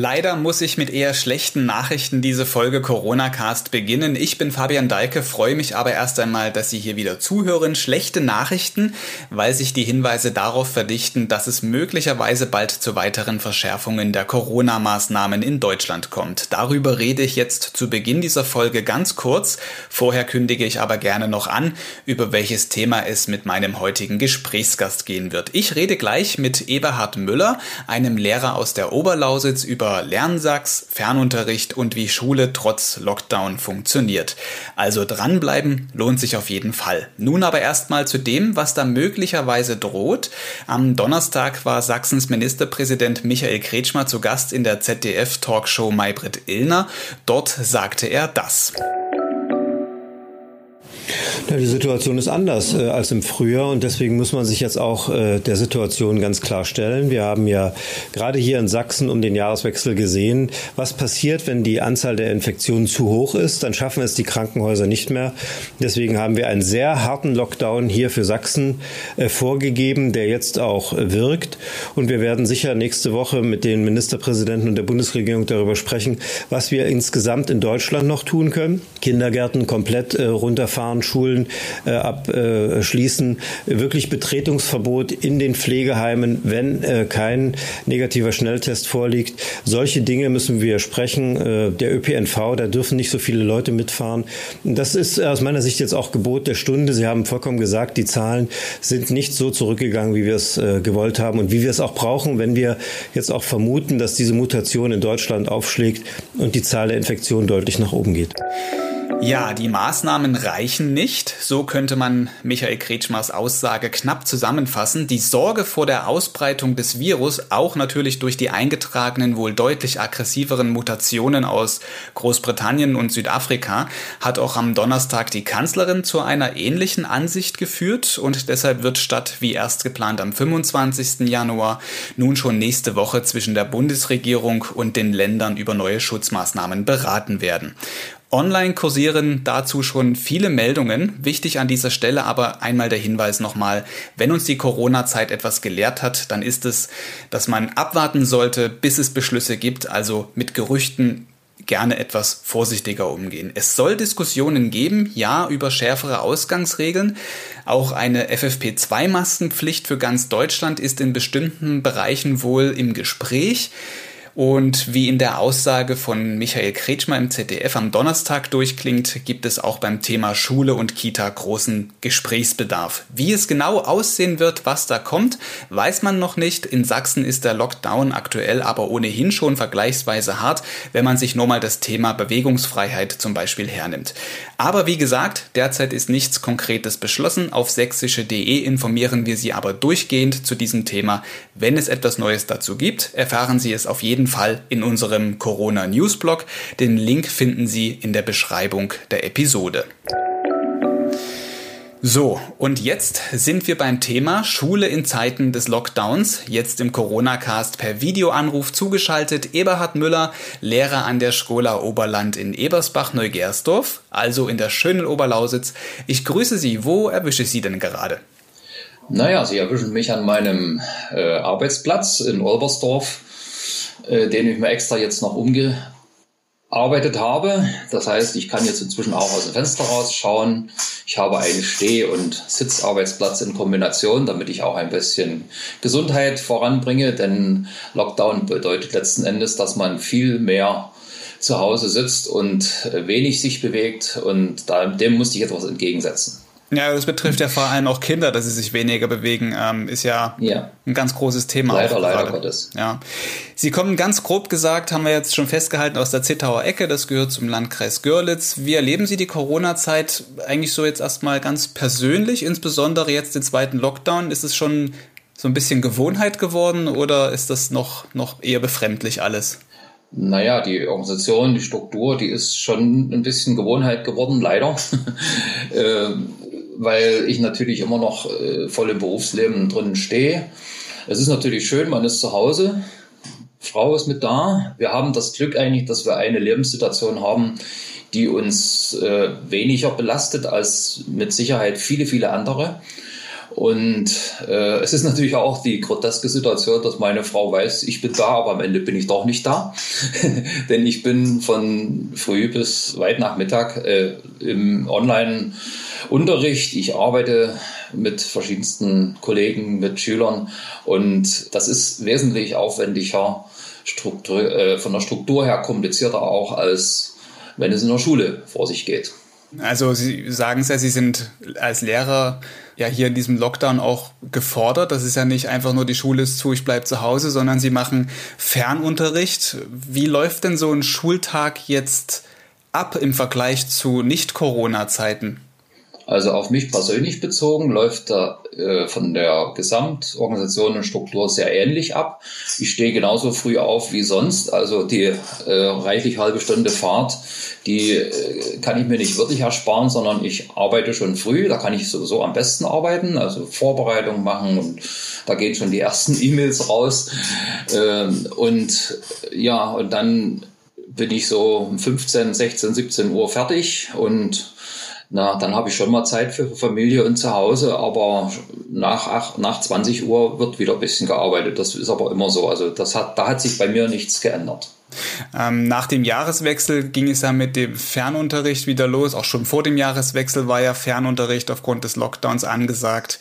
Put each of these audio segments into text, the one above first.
Leider muss ich mit eher schlechten Nachrichten diese Folge Corona Cast beginnen. Ich bin Fabian Deike, freue mich aber erst einmal, dass Sie hier wieder zuhören. Schlechte Nachrichten, weil sich die Hinweise darauf verdichten, dass es möglicherweise bald zu weiteren Verschärfungen der Corona-Maßnahmen in Deutschland kommt. Darüber rede ich jetzt zu Beginn dieser Folge ganz kurz. Vorher kündige ich aber gerne noch an, über welches Thema es mit meinem heutigen Gesprächsgast gehen wird. Ich rede gleich mit Eberhard Müller, einem Lehrer aus der Oberlausitz, über Lernsachs, Fernunterricht und wie Schule trotz Lockdown funktioniert. Also dranbleiben lohnt sich auf jeden Fall. Nun aber erstmal zu dem, was da möglicherweise droht. Am Donnerstag war Sachsens Ministerpräsident Michael Kretschmer zu Gast in der ZDF-Talkshow Maybrit Illner. Dort sagte er das. Ja, die Situation ist anders äh, als im Frühjahr und deswegen muss man sich jetzt auch äh, der Situation ganz klar stellen. Wir haben ja gerade hier in Sachsen um den Jahreswechsel gesehen, was passiert, wenn die Anzahl der Infektionen zu hoch ist. Dann schaffen es die Krankenhäuser nicht mehr. Deswegen haben wir einen sehr harten Lockdown hier für Sachsen äh, vorgegeben, der jetzt auch äh, wirkt. Und wir werden sicher nächste Woche mit den Ministerpräsidenten und der Bundesregierung darüber sprechen, was wir insgesamt in Deutschland noch tun können. Kindergärten komplett äh, runterfahren, Schulen äh, abschließen, wirklich Betretungsverbot in den Pflegeheimen, wenn äh, kein negativer Schnelltest vorliegt. Solche Dinge müssen wir sprechen. Äh, der ÖPNV, da dürfen nicht so viele Leute mitfahren. Das ist aus meiner Sicht jetzt auch Gebot der Stunde. Sie haben vollkommen gesagt, die Zahlen sind nicht so zurückgegangen, wie wir es äh, gewollt haben und wie wir es auch brauchen, wenn wir jetzt auch vermuten, dass diese Mutation in Deutschland aufschlägt und die Zahl der Infektionen deutlich nach oben geht. Ja, die Maßnahmen reichen nicht. So könnte man Michael Kretschmers Aussage knapp zusammenfassen. Die Sorge vor der Ausbreitung des Virus, auch natürlich durch die eingetragenen, wohl deutlich aggressiveren Mutationen aus Großbritannien und Südafrika, hat auch am Donnerstag die Kanzlerin zu einer ähnlichen Ansicht geführt und deshalb wird statt wie erst geplant am 25. Januar nun schon nächste Woche zwischen der Bundesregierung und den Ländern über neue Schutzmaßnahmen beraten werden. Online kursieren dazu schon viele Meldungen. Wichtig an dieser Stelle aber einmal der Hinweis nochmal, wenn uns die Corona-Zeit etwas gelehrt hat, dann ist es, dass man abwarten sollte, bis es Beschlüsse gibt, also mit Gerüchten gerne etwas vorsichtiger umgehen. Es soll Diskussionen geben, ja, über schärfere Ausgangsregeln. Auch eine FFP2-Maskenpflicht für ganz Deutschland ist in bestimmten Bereichen wohl im Gespräch. Und wie in der Aussage von Michael Kretschmer im ZDF am Donnerstag durchklingt, gibt es auch beim Thema Schule und Kita großen Gesprächsbedarf. Wie es genau aussehen wird, was da kommt, weiß man noch nicht. In Sachsen ist der Lockdown aktuell aber ohnehin schon vergleichsweise hart, wenn man sich nur mal das Thema Bewegungsfreiheit zum Beispiel hernimmt. Aber wie gesagt, derzeit ist nichts Konkretes beschlossen. Auf sächsische.de informieren wir Sie aber durchgehend zu diesem Thema. Wenn es etwas Neues dazu gibt, erfahren Sie es auf jeden Fall in unserem Corona Newsblog. Den Link finden Sie in der Beschreibung der Episode. So, und jetzt sind wir beim Thema Schule in Zeiten des Lockdowns. Jetzt im Corona-Cast per Videoanruf zugeschaltet Eberhard Müller, Lehrer an der Schola Oberland in Ebersbach-Neugersdorf, also in der schönen Oberlausitz. Ich grüße Sie. Wo erwische ich Sie denn gerade? Naja, Sie erwischen mich an meinem äh, Arbeitsplatz in Olbersdorf äh, den ich mir extra jetzt noch umgearbeitet habe. Das heißt, ich kann jetzt inzwischen auch aus dem Fenster rausschauen. Ich habe einen Steh- und Sitzarbeitsplatz in Kombination, damit ich auch ein bisschen Gesundheit voranbringe, denn Lockdown bedeutet letzten Endes, dass man viel mehr zu Hause sitzt und wenig sich bewegt und dem musste ich etwas entgegensetzen. Ja, das betrifft ja vor allem auch Kinder, dass sie sich weniger bewegen, ähm, ist ja, ja, ein ganz großes Thema. Leider, leider Gottes. Ja. Sie kommen ganz grob gesagt, haben wir jetzt schon festgehalten, aus der Zittauer Ecke, das gehört zum Landkreis Görlitz. Wie erleben Sie die Corona-Zeit eigentlich so jetzt erstmal ganz persönlich, insbesondere jetzt den zweiten Lockdown? Ist es schon so ein bisschen Gewohnheit geworden oder ist das noch, noch eher befremdlich alles? Naja, die Organisation, die Struktur, die ist schon ein bisschen Gewohnheit geworden, leider. Ähm, weil ich natürlich immer noch äh, voll im Berufsleben drin stehe. Es ist natürlich schön, man ist zu Hause, Frau ist mit da. Wir haben das Glück eigentlich, dass wir eine Lebenssituation haben, die uns äh, weniger belastet als mit Sicherheit viele, viele andere. Und äh, es ist natürlich auch die groteske Situation, dass meine Frau weiß, ich bin da, aber am Ende bin ich doch nicht da. Denn ich bin von früh bis weit nach Mittag äh, im Online-Unterricht. Ich arbeite mit verschiedensten Kollegen, mit Schülern und das ist wesentlich aufwendiger, Struktur, äh, von der Struktur her komplizierter auch, als wenn es in der Schule vor sich geht. Also Sie sagen es ja, Sie sind als Lehrer ja hier in diesem Lockdown auch gefordert. Das ist ja nicht einfach nur die Schule ist zu, ich bleibe zu Hause, sondern Sie machen Fernunterricht. Wie läuft denn so ein Schultag jetzt ab im Vergleich zu Nicht-Corona-Zeiten? Also auf mich persönlich bezogen läuft da äh, von der Gesamtorganisation und Struktur sehr ähnlich ab. Ich stehe genauso früh auf wie sonst. Also die äh, reichlich halbe Stunde Fahrt, die äh, kann ich mir nicht wirklich ersparen, sondern ich arbeite schon früh. Da kann ich sowieso am besten arbeiten, also Vorbereitung machen und da gehen schon die ersten E-Mails raus. Ähm, und ja, und dann bin ich so um 15, 16, 17 Uhr fertig und na, dann habe ich schon mal Zeit für Familie und zu Hause, aber nach, ach, nach 20 Uhr wird wieder ein bisschen gearbeitet. Das ist aber immer so. Also das hat, da hat sich bei mir nichts geändert. Ähm, nach dem Jahreswechsel ging es ja mit dem Fernunterricht wieder los. Auch schon vor dem Jahreswechsel war ja Fernunterricht aufgrund des Lockdowns angesagt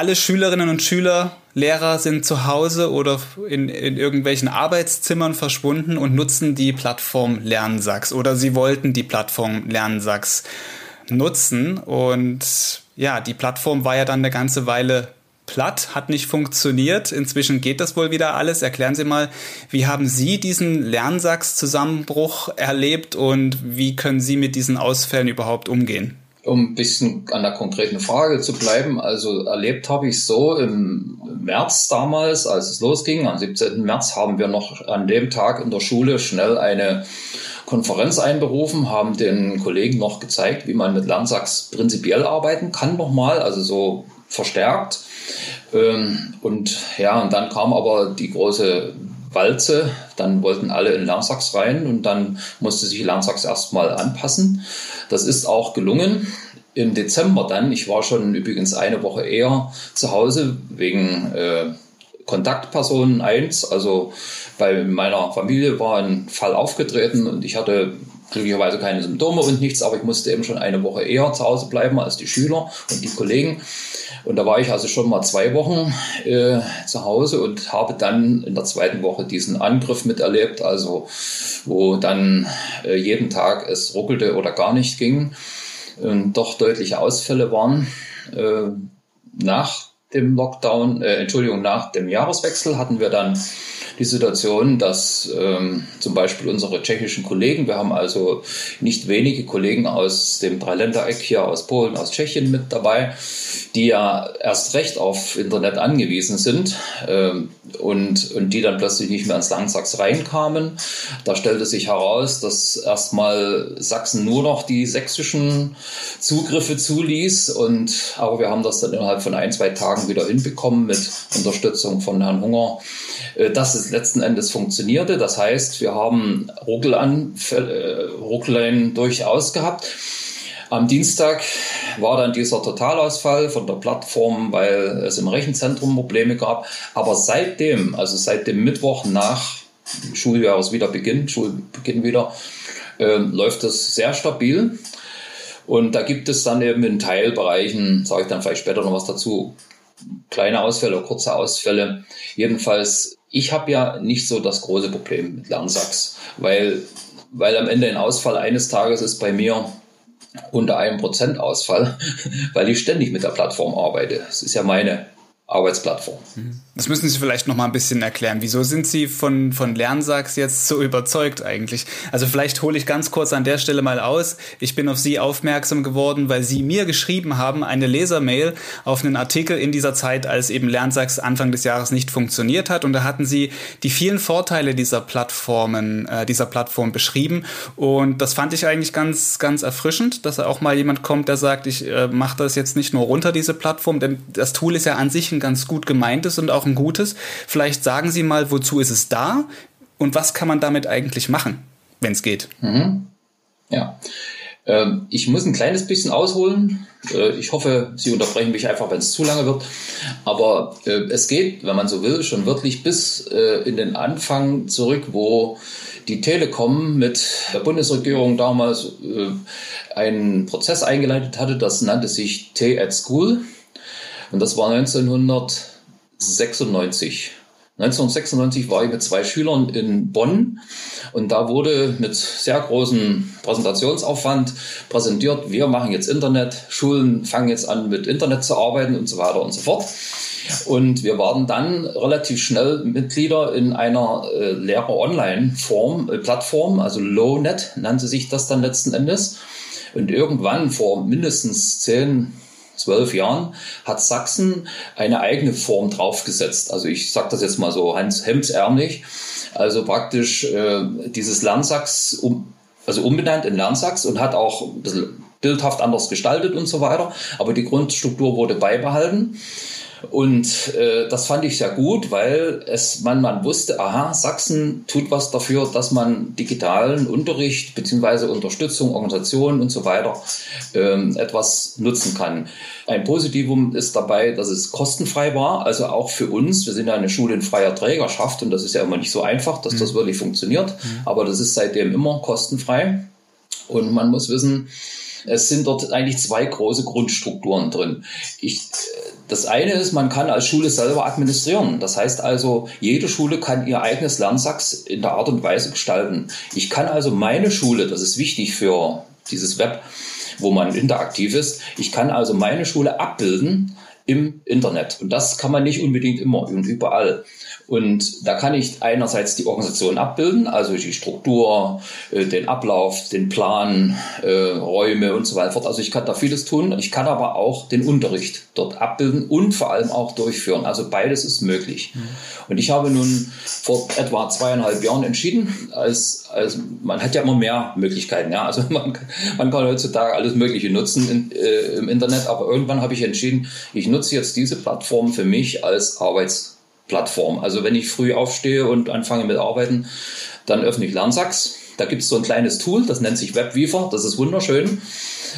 alle Schülerinnen und Schüler, Lehrer sind zu Hause oder in, in irgendwelchen Arbeitszimmern verschwunden und nutzen die Plattform Lernsachs oder sie wollten die Plattform Lernsachs nutzen. Und ja, die Plattform war ja dann eine ganze Weile platt, hat nicht funktioniert. Inzwischen geht das wohl wieder alles. Erklären Sie mal, wie haben Sie diesen Lernsachs-Zusammenbruch erlebt und wie können Sie mit diesen Ausfällen überhaupt umgehen? Um ein bisschen an der konkreten Frage zu bleiben, also erlebt habe ich so im März damals, als es losging, am 17. März haben wir noch an dem Tag in der Schule schnell eine Konferenz einberufen, haben den Kollegen noch gezeigt, wie man mit Lernsachs prinzipiell arbeiten kann nochmal, also so verstärkt. Ähm, und ja, und dann kam aber die große Walze, dann wollten alle in Lernsachs rein und dann musste sich Lernsachs erstmal anpassen. Das ist auch gelungen. Im Dezember dann, ich war schon übrigens eine Woche eher zu Hause wegen äh, Kontaktpersonen 1. Also bei meiner Familie war ein Fall aufgetreten und ich hatte glücklicherweise keine Symptome und nichts, aber ich musste eben schon eine Woche eher zu Hause bleiben als die Schüler und die Kollegen. Und da war ich also schon mal zwei Wochen äh, zu Hause und habe dann in der zweiten Woche diesen Angriff miterlebt, also wo dann äh, jeden Tag es ruckelte oder gar nicht ging und doch deutliche Ausfälle waren. Äh, nach dem Lockdown, äh, Entschuldigung, nach dem Jahreswechsel hatten wir dann die Situation, dass ähm, zum Beispiel unsere tschechischen Kollegen, wir haben also nicht wenige Kollegen aus dem Dreiländereck hier, aus Polen, aus Tschechien mit dabei, die ja erst recht auf Internet angewiesen sind ähm, und, und die dann plötzlich nicht mehr ins Land Sachs reinkamen. Da stellte sich heraus, dass erstmal Sachsen nur noch die sächsischen Zugriffe zuließ und aber wir haben das dann innerhalb von ein, zwei Tagen wieder hinbekommen mit Unterstützung von Herrn Hunger, dass es letzten Endes funktionierte. Das heißt, wir haben Ruckelanfälle, äh, durchaus gehabt. Am Dienstag war dann dieser Totalausfall von der Plattform, weil es im Rechenzentrum Probleme gab. Aber seitdem, also seit dem Mittwoch nach Schuljahres wieder beginnt, Schulbeginn wieder, äh, läuft das sehr stabil. Und da gibt es dann eben in Teilbereichen, sage ich dann vielleicht später noch was dazu, kleine Ausfälle, kurze Ausfälle. Jedenfalls, ich habe ja nicht so das große Problem mit Lernsachs, weil, weil am Ende ein Ausfall eines Tages ist bei mir unter einem Prozent Ausfall, weil ich ständig mit der Plattform arbeite. Es ist ja meine Arbeitsplattform. Das müssen Sie vielleicht noch mal ein bisschen erklären. Wieso sind Sie von, von Lernsachs jetzt so überzeugt eigentlich? Also vielleicht hole ich ganz kurz an der Stelle mal aus. Ich bin auf Sie aufmerksam geworden, weil Sie mir geschrieben haben, eine Lesermail auf einen Artikel in dieser Zeit, als eben Lernsachs Anfang des Jahres nicht funktioniert hat. Und da hatten Sie die vielen Vorteile dieser Plattformen, äh, dieser Plattform beschrieben. Und das fand ich eigentlich ganz, ganz erfrischend, dass auch mal jemand kommt, der sagt, ich äh, mache das jetzt nicht nur runter, diese Plattform, denn das Tool ist ja an sich ein ganz gut gemeintes und auch ein gutes. Vielleicht sagen Sie mal, wozu ist es da und was kann man damit eigentlich machen, wenn es geht? Mhm. Ja. Ähm, ich muss ein kleines bisschen ausholen. Äh, ich hoffe, Sie unterbrechen mich einfach, wenn es zu lange wird. Aber äh, es geht, wenn man so will, schon wirklich bis äh, in den Anfang zurück, wo die Telekom mit der Bundesregierung damals einen Prozess eingeleitet hatte. Das nannte sich T at School. Und das war 1996. 1996 war ich mit zwei Schülern in Bonn und da wurde mit sehr großem Präsentationsaufwand präsentiert, wir machen jetzt Internet, Schulen fangen jetzt an mit Internet zu arbeiten und so weiter und so fort. Und wir waren dann relativ schnell Mitglieder in einer äh, Lehrer-Online-Form, äh, Plattform, also LowNet nannte sich das dann letzten Endes. Und irgendwann vor mindestens zehn, zwölf Jahren hat Sachsen eine eigene Form draufgesetzt. Also ich sage das jetzt mal so Hans hemdsärmlich. Also praktisch äh, dieses Lernsachs um, also umbenannt in Lernsachs und hat auch ein bisschen bildhaft anders gestaltet und so weiter. Aber die Grundstruktur wurde beibehalten. Und äh, das fand ich sehr gut, weil es man, man wusste, aha, Sachsen tut was dafür, dass man digitalen Unterricht beziehungsweise Unterstützung, Organisationen und so weiter ähm, etwas nutzen kann. Ein Positivum ist dabei, dass es kostenfrei war, also auch für uns. Wir sind ja eine Schule in freier Trägerschaft und das ist ja immer nicht so einfach, dass das mhm. wirklich funktioniert. Mhm. Aber das ist seitdem immer kostenfrei. Und man muss wissen, es sind dort eigentlich zwei große Grundstrukturen drin. Ich, das eine ist, man kann als Schule selber administrieren. Das heißt also, jede Schule kann ihr eigenes Lernsachs in der Art und Weise gestalten. Ich kann also meine Schule, das ist wichtig für dieses Web, wo man interaktiv ist, ich kann also meine Schule abbilden im Internet. Und das kann man nicht unbedingt immer und überall. Und da kann ich einerseits die Organisation abbilden, also die Struktur, äh, den Ablauf, den Plan, äh, Räume und so weiter fort. Also ich kann da vieles tun. Ich kann aber auch den Unterricht dort abbilden und vor allem auch durchführen. Also beides ist möglich. Mhm. Und ich habe nun vor etwa zweieinhalb Jahren entschieden, als, als man hat ja immer mehr Möglichkeiten. Ja? Also man, man kann heutzutage alles Mögliche nutzen in, äh, im Internet, aber irgendwann habe ich entschieden, ich nutze jetzt diese Plattform für mich als Arbeits Plattform. Also wenn ich früh aufstehe und anfange mit Arbeiten, dann öffne ich Lernsachs. Da gibt es so ein kleines Tool, das nennt sich WebWeaver. Das ist wunderschön.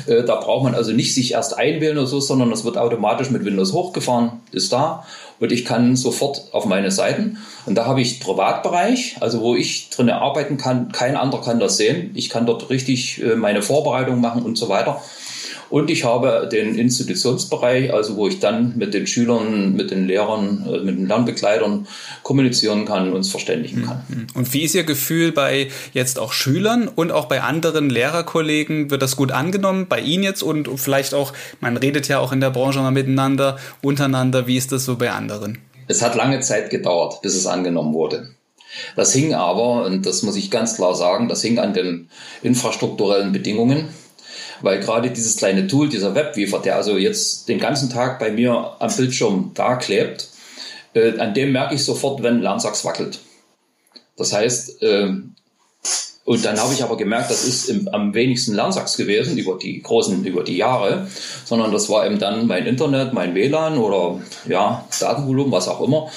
Äh, da braucht man also nicht sich erst einwählen oder so, sondern das wird automatisch mit Windows hochgefahren, ist da. Und ich kann sofort auf meine Seiten. Und da habe ich Privatbereich, also wo ich drin arbeiten kann. Kein anderer kann das sehen. Ich kann dort richtig äh, meine Vorbereitung machen und so weiter. Und ich habe den Institutionsbereich, also wo ich dann mit den Schülern, mit den Lehrern, äh, mit den Lernbegleitern kommunizieren kann und uns verständigen kann. Mhm. Und wie ist Ihr Gefühl bei jetzt auch Schülern und auch bei anderen Lehrerkollegen? Wird das gut angenommen? Bei Ihnen jetzt und vielleicht auch, man redet ja auch in der Branche mal miteinander, untereinander. Wie ist das so bei anderen? Es hat lange Zeit gedauert, bis es angenommen wurde. Das hing aber, und das muss ich ganz klar sagen, das hing an den infrastrukturellen Bedingungen weil gerade dieses kleine Tool, dieser Webweaver, der also jetzt den ganzen Tag bei mir am Bildschirm da klebt, äh, an dem merke ich sofort, wenn Lernsachs wackelt. Das heißt, äh, und dann habe ich aber gemerkt, das ist im, am wenigsten Lernsachs gewesen über die großen, über die Jahre, sondern das war eben dann mein Internet, mein WLAN oder ja, Datenvolumen, was auch immer.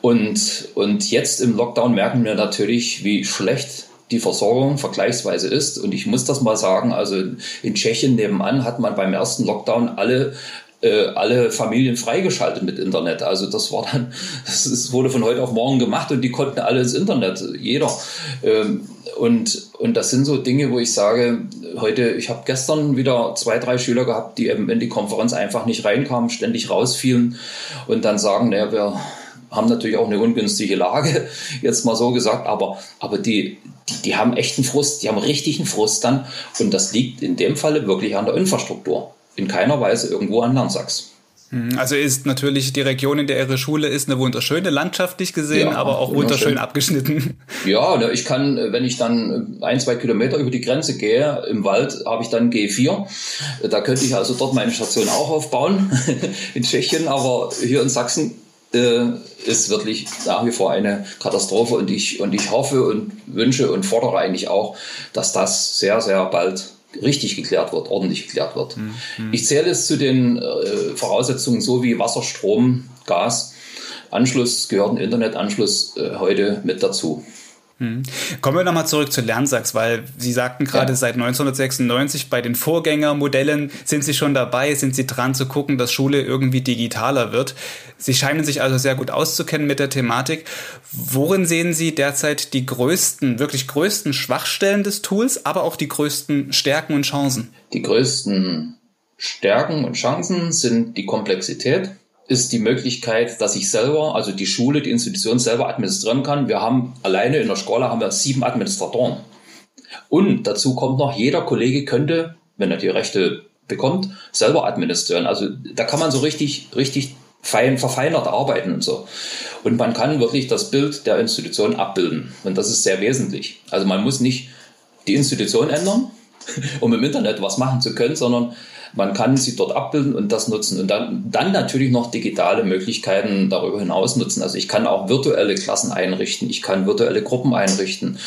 Und, und jetzt im Lockdown merken wir natürlich, wie schlecht die Versorgung vergleichsweise ist. Und ich muss das mal sagen, also in Tschechien nebenan hat man beim ersten Lockdown alle äh, alle Familien freigeschaltet mit Internet. Also das war dann, das wurde von heute auf morgen gemacht und die konnten alle ins Internet, jeder. Ähm, und, und das sind so Dinge, wo ich sage, heute, ich habe gestern wieder zwei, drei Schüler gehabt, die eben in die Konferenz einfach nicht reinkamen, ständig rausfielen und dann sagen, naja, wir haben natürlich auch eine ungünstige Lage, jetzt mal so gesagt, aber, aber die, die, die haben echten Frust, die haben richtigen Frust dann und das liegt in dem Falle wirklich an der Infrastruktur, in keiner Weise irgendwo an Lernsachs. Mhm. Also ist natürlich die Region, in der ihre Schule ist, eine wunderschöne, landschaftlich gesehen, ja, aber auch wunderschön, wunderschön abgeschnitten. Ja, ne, ich kann, wenn ich dann ein, zwei Kilometer über die Grenze gehe, im Wald habe ich dann G4. Da könnte ich also dort meine Station auch aufbauen, in Tschechien, aber hier in Sachsen äh, ist wirklich nach wie vor eine Katastrophe und ich, und ich hoffe und wünsche und fordere eigentlich auch, dass das sehr, sehr bald richtig geklärt wird, ordentlich geklärt wird. Mhm. Ich zähle es zu den äh, Voraussetzungen so wie Wasser, Strom, Gas. Anschluss gehört ein Internetanschluss äh, heute mit dazu. Hm. Kommen wir nochmal zurück zu Lernsachs, weil Sie sagten gerade, ja. seit 1996 bei den Vorgängermodellen sind Sie schon dabei, sind Sie dran zu gucken, dass Schule irgendwie digitaler wird. Sie scheinen sich also sehr gut auszukennen mit der Thematik. Worin sehen Sie derzeit die größten, wirklich größten Schwachstellen des Tools, aber auch die größten Stärken und Chancen? Die größten Stärken und Chancen sind die Komplexität ist die Möglichkeit, dass ich selber, also die Schule, die Institution selber administrieren kann. Wir haben alleine in der Schule haben wir sieben Administratoren. Und dazu kommt noch, jeder Kollege könnte, wenn er die Rechte bekommt, selber administrieren. Also da kann man so richtig, richtig fein, verfeinert arbeiten und so. Und man kann wirklich das Bild der Institution abbilden. Und das ist sehr wesentlich. Also man muss nicht die Institution ändern, um im Internet was machen zu können, sondern man kann sie dort abbilden und das nutzen und dann, dann natürlich noch digitale Möglichkeiten darüber hinaus nutzen. Also ich kann auch virtuelle Klassen einrichten, ich kann virtuelle Gruppen einrichten.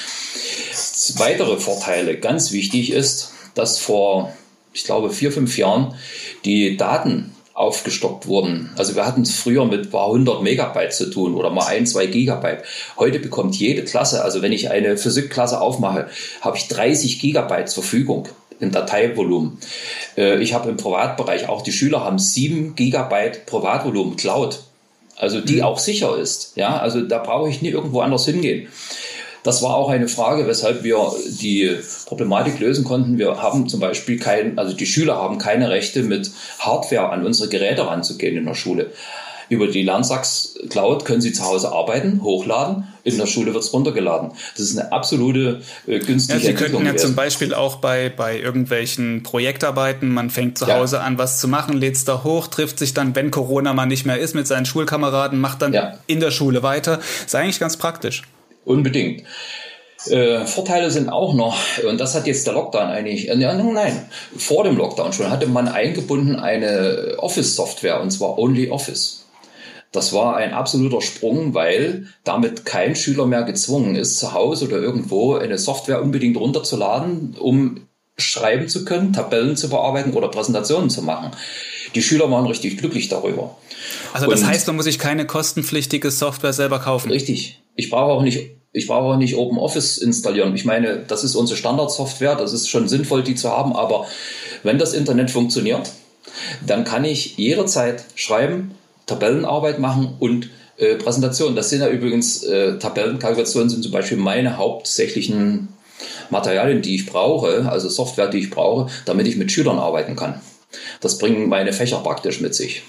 Weitere Vorteile, ganz wichtig ist, dass vor, ich glaube, vier, fünf Jahren die Daten aufgestockt wurden. Also wir hatten es früher mit ein paar hundert Megabyte zu tun oder mal ein, zwei Gigabyte. Heute bekommt jede Klasse, also wenn ich eine Physikklasse aufmache, habe ich 30 Gigabyte zur Verfügung im Dateivolumen. Äh, ich habe im Privatbereich auch die Schüler haben sieben Gigabyte Privatvolumen Cloud, also die mhm. auch sicher ist. Ja, also da brauche ich nie irgendwo anders hingehen. Das war auch eine Frage, weshalb wir die Problematik lösen konnten. Wir haben zum Beispiel kein, also die Schüler haben keine Rechte, mit Hardware an unsere Geräte ranzugehen in der Schule. Über die Lernsachs Cloud können Sie zu Hause arbeiten, hochladen. In der Schule wird es runtergeladen. Das ist eine absolute äh, günstige ja, Sie könnten ja gewesen. zum Beispiel auch bei, bei irgendwelchen Projektarbeiten, man fängt zu ja. Hause an, was zu machen, lädt es da hoch, trifft sich dann, wenn Corona mal nicht mehr ist, mit seinen Schulkameraden, macht dann ja. in der Schule weiter. Ist eigentlich ganz praktisch. Unbedingt. Äh, Vorteile sind auch noch, und das hat jetzt der Lockdown eigentlich, äh, nein, vor dem Lockdown schon hatte man eingebunden eine Office-Software, und zwar Only Office. Das war ein absoluter Sprung, weil damit kein Schüler mehr gezwungen ist, zu Hause oder irgendwo eine Software unbedingt runterzuladen, um schreiben zu können, Tabellen zu bearbeiten oder Präsentationen zu machen. Die Schüler waren richtig glücklich darüber. Also das Und heißt, man muss sich keine kostenpflichtige Software selber kaufen. Richtig. Ich brauche auch nicht ich brauche auch nicht Open Office installieren. Ich meine, das ist unsere Standardsoftware, das ist schon sinnvoll, die zu haben, aber wenn das Internet funktioniert, dann kann ich jederzeit schreiben, Tabellenarbeit machen und äh, Präsentationen. Das sind ja übrigens, äh, Tabellenkalkulationen sind zum Beispiel meine hauptsächlichen Materialien, die ich brauche, also Software, die ich brauche, damit ich mit Schülern arbeiten kann. Das bringen meine Fächer praktisch mit sich.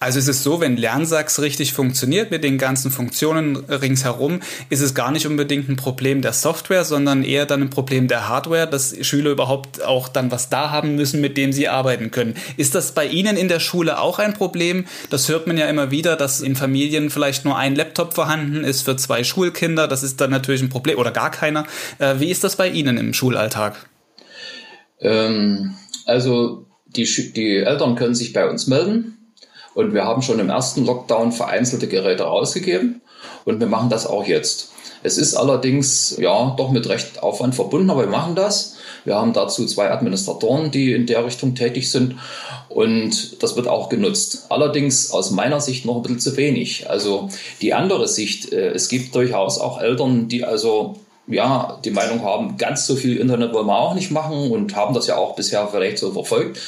Also es ist so, wenn Lernsachs richtig funktioniert mit den ganzen Funktionen ringsherum, ist es gar nicht unbedingt ein Problem der Software, sondern eher dann ein Problem der Hardware, dass Schüler überhaupt auch dann was da haben müssen, mit dem sie arbeiten können. Ist das bei Ihnen in der Schule auch ein Problem? Das hört man ja immer wieder, dass in Familien vielleicht nur ein Laptop vorhanden ist für zwei Schulkinder. Das ist dann natürlich ein Problem oder gar keiner. Äh, wie ist das bei Ihnen im Schulalltag? Ähm, also die, die Eltern können sich bei uns melden und wir haben schon im ersten Lockdown vereinzelte Geräte rausgegeben und wir machen das auch jetzt. Es ist allerdings ja doch mit recht Aufwand verbunden, aber wir machen das. Wir haben dazu zwei Administratoren, die in der Richtung tätig sind und das wird auch genutzt. Allerdings aus meiner Sicht noch ein bisschen zu wenig. Also die andere Sicht, äh, es gibt durchaus auch Eltern, die also ja, die Meinung haben, ganz so viel Internet wollen wir auch nicht machen und haben das ja auch bisher vielleicht so verfolgt.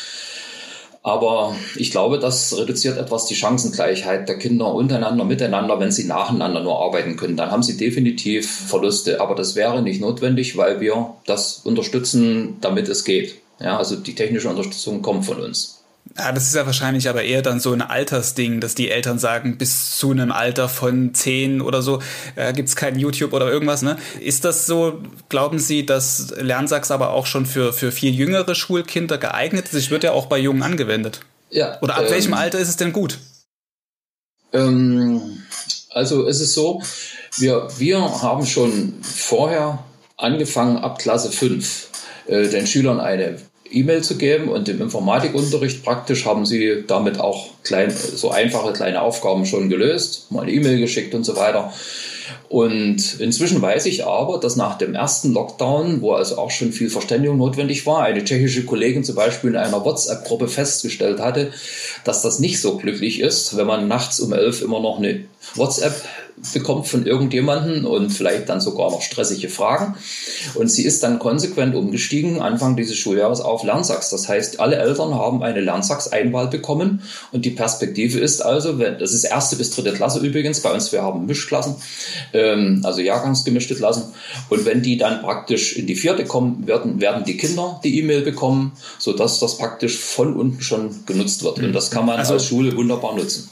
Aber ich glaube, das reduziert etwas die Chancengleichheit der Kinder untereinander, miteinander, wenn sie nacheinander nur arbeiten können. Dann haben sie definitiv Verluste. Aber das wäre nicht notwendig, weil wir das unterstützen, damit es geht. Ja, also die technische Unterstützung kommt von uns. Ja, das ist ja wahrscheinlich aber eher dann so ein Altersding, dass die Eltern sagen, bis zu einem Alter von zehn oder so äh, gibt es kein YouTube oder irgendwas. Ne? Ist das so, glauben Sie, dass Lernsachs aber auch schon für, für viel jüngere Schulkinder geeignet ist? Ich wird ja auch bei Jungen angewendet. Ja. Oder ab ähm, welchem Alter ist es denn gut? Ähm, also es ist so, wir, wir haben schon vorher angefangen, ab Klasse 5 äh, den Schülern eine E-Mail zu geben und im Informatikunterricht praktisch haben sie damit auch klein, so einfache kleine Aufgaben schon gelöst, mal eine E-Mail geschickt und so weiter. Und inzwischen weiß ich aber, dass nach dem ersten Lockdown, wo also auch schon viel Verständigung notwendig war, eine tschechische Kollegin zum Beispiel in einer WhatsApp-Gruppe festgestellt hatte, dass das nicht so glücklich ist, wenn man nachts um elf immer noch eine WhatsApp bekommt von irgendjemandem und vielleicht dann sogar noch stressige Fragen. Und sie ist dann konsequent umgestiegen, Anfang dieses Schuljahres auf Lernsachs. Das heißt, alle Eltern haben eine Lernsachs-Einwahl bekommen und die Perspektive ist also, wenn, das ist erste bis dritte Klasse übrigens, bei uns wir haben Mischklassen, ähm, also jahrgangsgemischte Klassen. Und wenn die dann praktisch in die vierte kommen, werden, werden die Kinder die E-Mail bekommen, sodass das praktisch von unten schon genutzt wird. Und das kann man also, als Schule wunderbar nutzen.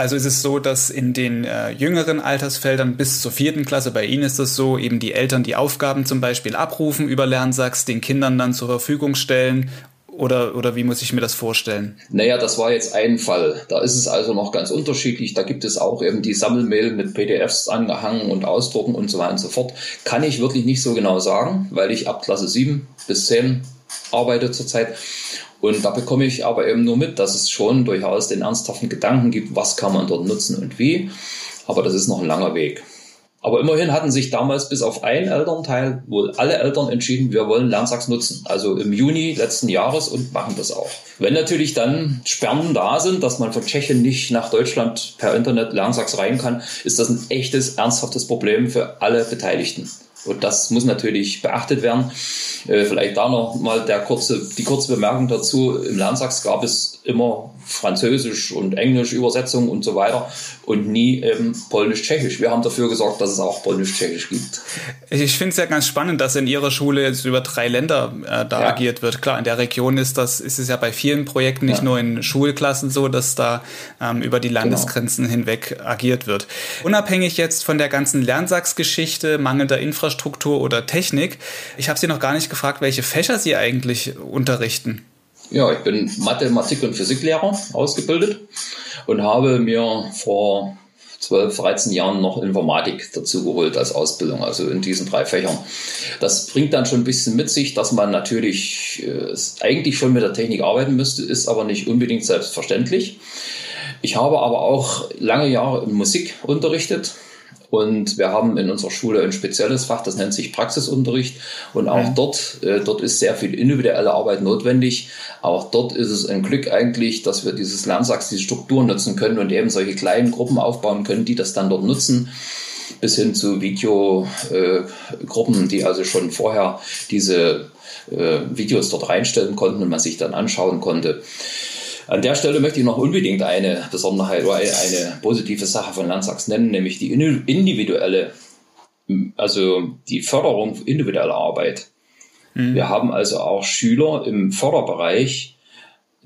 Also ist es so, dass in den äh, jüngeren Altersfeldern bis zur vierten Klasse, bei Ihnen ist das so, eben die Eltern die Aufgaben zum Beispiel abrufen über Lernsachs, den Kindern dann zur Verfügung stellen oder, oder wie muss ich mir das vorstellen? Naja, das war jetzt ein Fall. Da ist es also noch ganz unterschiedlich. Da gibt es auch eben die Sammelmail mit PDFs angehangen und Ausdrucken und so weiter und so fort. Kann ich wirklich nicht so genau sagen, weil ich ab Klasse 7 bis 10 arbeite zurzeit. Und da bekomme ich aber eben nur mit, dass es schon durchaus den ernsthaften Gedanken gibt, was kann man dort nutzen und wie. Aber das ist noch ein langer Weg. Aber immerhin hatten sich damals bis auf ein Elternteil wohl alle Eltern entschieden, wir wollen Lernsachs nutzen. Also im Juni letzten Jahres und machen das auch. Wenn natürlich dann Sperren da sind, dass man von Tschechien nicht nach Deutschland per Internet Lernsachs rein kann, ist das ein echtes, ernsthaftes Problem für alle Beteiligten. Und das muss natürlich beachtet werden. Äh, vielleicht da noch mal der kurze, die kurze Bemerkung dazu. Im Lernsachs gab es immer Französisch und Englisch Übersetzung und so weiter und nie ähm, Polnisch-Tschechisch. Wir haben dafür gesorgt, dass es auch Polnisch-Tschechisch gibt. Ich finde es ja ganz spannend, dass in Ihrer Schule jetzt über drei Länder äh, da ja. agiert wird. Klar, in der Region ist das ist es ja bei vielen Projekten nicht ja. nur in Schulklassen so, dass da ähm, über die genau. Landesgrenzen genau. hinweg agiert wird. Unabhängig jetzt von der ganzen Lernsachs-Geschichte, mangelnder Infrastruktur oder Technik, ich habe Sie noch gar nicht gefragt, welche Fächer Sie eigentlich unterrichten. Ja, ich bin Mathematik- und Physiklehrer ausgebildet und habe mir vor 12, 13 Jahren noch Informatik dazu geholt als Ausbildung, also in diesen drei Fächern. Das bringt dann schon ein bisschen mit sich, dass man natürlich äh, eigentlich schon mit der Technik arbeiten müsste, ist aber nicht unbedingt selbstverständlich. Ich habe aber auch lange Jahre in Musik unterrichtet, und wir haben in unserer Schule ein spezielles Fach, das nennt sich Praxisunterricht. Und auch ja. dort, äh, dort ist sehr viel individuelle Arbeit notwendig. Auch dort ist es ein Glück eigentlich, dass wir dieses Lernsachs, diese Strukturen nutzen können und eben solche kleinen Gruppen aufbauen können, die das dann dort nutzen bis hin zu Videogruppen, äh, die also schon vorher diese äh, Videos dort reinstellen konnten und man sich dann anschauen konnte. An der Stelle möchte ich noch unbedingt eine Besonderheit oder eine positive Sache von Landsachs nennen, nämlich die individuelle, also die Förderung individueller Arbeit. Mhm. Wir haben also auch Schüler im Förderbereich,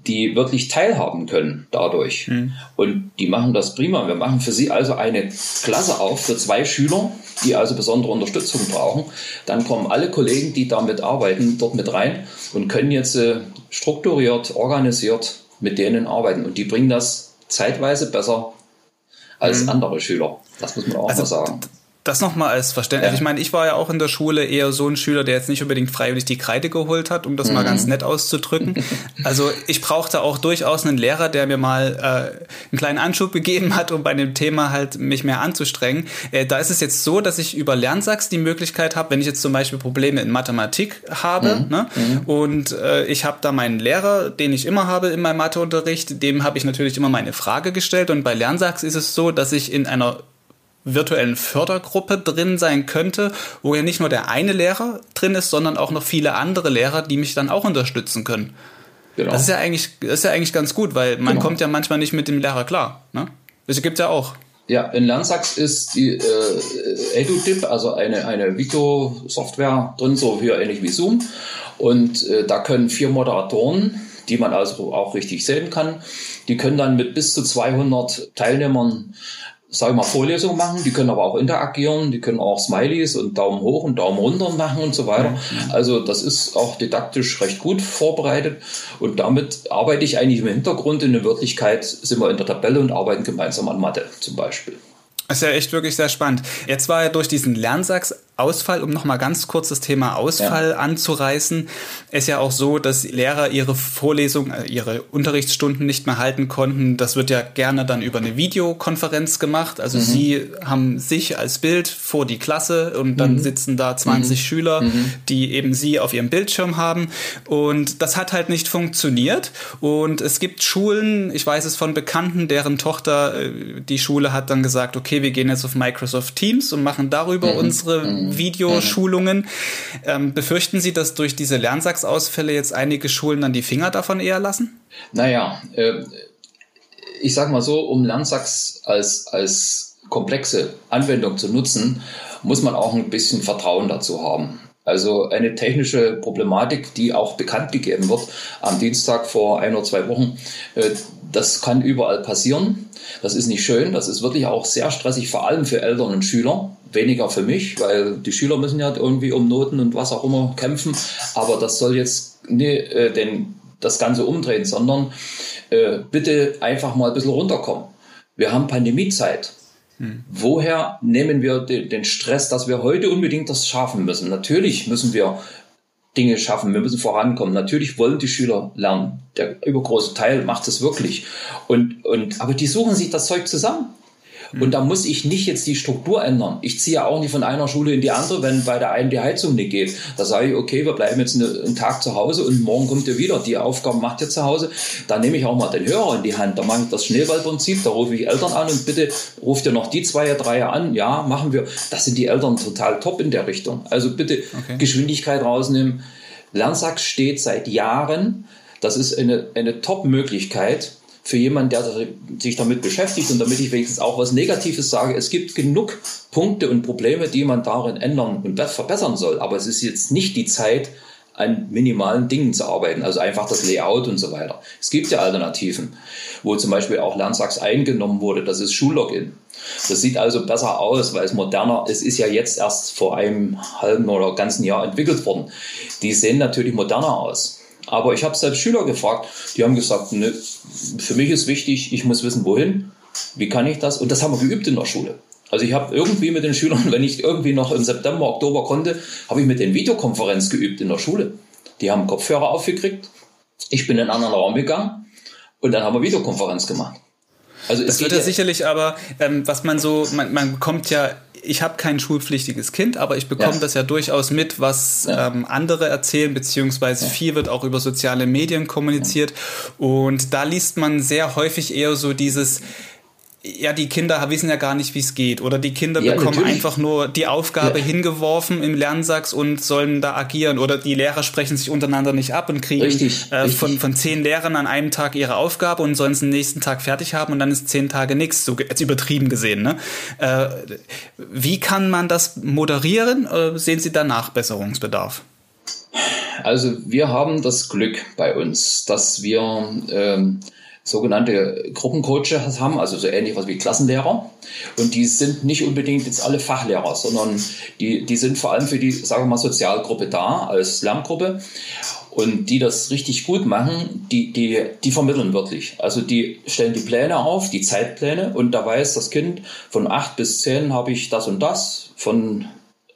die wirklich teilhaben können dadurch. Mhm. Und die machen das prima. Wir machen für sie also eine Klasse auf für zwei Schüler, die also besondere Unterstützung brauchen. Dann kommen alle Kollegen, die damit arbeiten, dort mit rein und können jetzt äh, strukturiert, organisiert mit denen arbeiten. Und die bringen das zeitweise besser als mhm. andere Schüler. Das muss man auch also, mal sagen. Das nochmal als Verständnis. Ja. Ich meine, ich war ja auch in der Schule eher so ein Schüler, der jetzt nicht unbedingt freiwillig die Kreide geholt hat, um das mhm. mal ganz nett auszudrücken. Also ich brauchte auch durchaus einen Lehrer, der mir mal äh, einen kleinen Anschub gegeben hat, um bei dem Thema halt mich mehr anzustrengen. Äh, da ist es jetzt so, dass ich über Lernsachs die Möglichkeit habe, wenn ich jetzt zum Beispiel Probleme in Mathematik habe mhm. Ne? Mhm. und äh, ich habe da meinen Lehrer, den ich immer habe in meinem Matheunterricht, dem habe ich natürlich immer meine Frage gestellt und bei Lernsachs ist es so, dass ich in einer virtuellen Fördergruppe drin sein könnte, wo ja nicht nur der eine Lehrer drin ist, sondern auch noch viele andere Lehrer, die mich dann auch unterstützen können. Genau. Das ist ja eigentlich, das ist ja eigentlich ganz gut, weil man genau. kommt ja manchmal nicht mit dem Lehrer klar. Ne? Das gibt ja auch. Ja, in Lernsachs ist die äh, EduDip, also eine, eine Video-Software drin, so wie ähnlich wie Zoom. Und äh, da können vier Moderatoren, die man also auch richtig sehen kann, die können dann mit bis zu 200 Teilnehmern sage ich mal, Vorlesungen machen, die können aber auch interagieren, die können auch Smileys und Daumen hoch und Daumen runter machen und so weiter. Also das ist auch didaktisch recht gut vorbereitet und damit arbeite ich eigentlich im Hintergrund. In der Wirklichkeit sind wir in der Tabelle und arbeiten gemeinsam an Mathe zum Beispiel. Das ist ja echt wirklich sehr spannend. Jetzt war ja durch diesen Lernsachs Ausfall, um nochmal ganz kurz das Thema Ausfall ja. anzureißen, ist ja auch so, dass Lehrer ihre Vorlesungen, äh, ihre Unterrichtsstunden nicht mehr halten konnten. Das wird ja gerne dann über eine Videokonferenz gemacht. Also mhm. sie haben sich als Bild vor die Klasse und dann mhm. sitzen da 20 mhm. Schüler, mhm. die eben sie auf ihrem Bildschirm haben. Und das hat halt nicht funktioniert. Und es gibt Schulen, ich weiß es von Bekannten, deren Tochter, äh, die Schule hat dann gesagt, okay, wir gehen jetzt auf Microsoft Teams und machen darüber mhm. unsere mhm. Videoschulungen. Ähm, befürchten Sie, dass durch diese Lernsachsausfälle jetzt einige Schulen dann die Finger davon eher lassen? Naja, äh, ich sag mal so, um Lernsachs als, als komplexe Anwendung zu nutzen, muss man auch ein bisschen Vertrauen dazu haben. Also eine technische Problematik, die auch bekannt gegeben wird am Dienstag vor ein oder zwei Wochen, äh, das kann überall passieren. Das ist nicht schön, das ist wirklich auch sehr stressig, vor allem für Eltern und Schüler. Weniger für mich, weil die Schüler müssen ja irgendwie um Noten und was auch immer kämpfen. Aber das soll jetzt nie, äh, den, das Ganze umdrehen, sondern äh, bitte einfach mal ein bisschen runterkommen. Wir haben Pandemiezeit. Hm. Woher nehmen wir den Stress, dass wir heute unbedingt das schaffen müssen? Natürlich müssen wir Dinge schaffen, wir müssen vorankommen. Natürlich wollen die Schüler lernen. Der übergroße Teil macht es wirklich. Und, und, aber die suchen sich das Zeug zusammen. Und da muss ich nicht jetzt die Struktur ändern. Ich ziehe ja auch nicht von einer Schule in die andere, wenn bei der einen die Heizung nicht geht. Da sage ich, okay, wir bleiben jetzt einen Tag zu Hause und morgen kommt ihr wieder. Die Aufgaben macht ihr zu Hause. Da nehme ich auch mal den Hörer in die Hand. Da mache ich das Schneeballprinzip. Da rufe ich Eltern an und bitte ruft ihr noch die zwei, drei an. Ja, machen wir. Das sind die Eltern total top in der Richtung. Also bitte okay. Geschwindigkeit rausnehmen. Lernsack steht seit Jahren. Das ist eine, eine Top-Möglichkeit für jemanden, der sich damit beschäftigt und damit ich wenigstens auch was Negatives sage. Es gibt genug Punkte und Probleme, die man darin ändern und verbessern soll. Aber es ist jetzt nicht die Zeit, an minimalen Dingen zu arbeiten, also einfach das Layout und so weiter. Es gibt ja Alternativen, wo zum Beispiel auch Lernsachs eingenommen wurde, das ist Schullogin. Das sieht also besser aus, weil es moderner, es ist ja jetzt erst vor einem halben oder ganzen Jahr entwickelt worden. Die sehen natürlich moderner aus. Aber ich habe selbst Schüler gefragt, die haben gesagt, ne, für mich ist wichtig, ich muss wissen, wohin, wie kann ich das? Und das haben wir geübt in der Schule. Also ich habe irgendwie mit den Schülern, wenn ich irgendwie noch im September, Oktober konnte, habe ich mit den Videokonferenz geübt in der Schule. Die haben Kopfhörer aufgekriegt, ich bin in einen anderen Raum gegangen und dann haben wir Videokonferenz gemacht. Also das wird ja sicherlich aber, ähm, was man so, man, man bekommt ja ich habe kein schulpflichtiges Kind, aber ich bekomme ja. das ja durchaus mit, was ja. ähm, andere erzählen, beziehungsweise ja. viel wird auch über soziale Medien kommuniziert. Und da liest man sehr häufig eher so dieses, ja, die Kinder wissen ja gar nicht, wie es geht. Oder die Kinder ja, bekommen natürlich. einfach nur die Aufgabe ja. hingeworfen im Lernsachs und sollen da agieren. Oder die Lehrer sprechen sich untereinander nicht ab und kriegen richtig, äh, richtig. Von, von zehn Lehrern an einem Tag ihre Aufgabe und sollen es den nächsten Tag fertig haben und dann ist zehn Tage nichts. So jetzt übertrieben gesehen. Ne? Äh, wie kann man das moderieren? Oder sehen Sie da Nachbesserungsbedarf? Also wir haben das Glück bei uns, dass wir ähm, sogenannte Gruppencoaches haben, also so ähnlich was wie Klassenlehrer. Und die sind nicht unbedingt jetzt alle Fachlehrer, sondern die, die sind vor allem für die, sagen wir mal, Sozialgruppe da, als Lerngruppe. Und die das richtig gut machen, die, die, die vermitteln wirklich. Also die stellen die Pläne auf, die Zeitpläne, und da weiß das Kind, von acht bis zehn habe ich das und das, von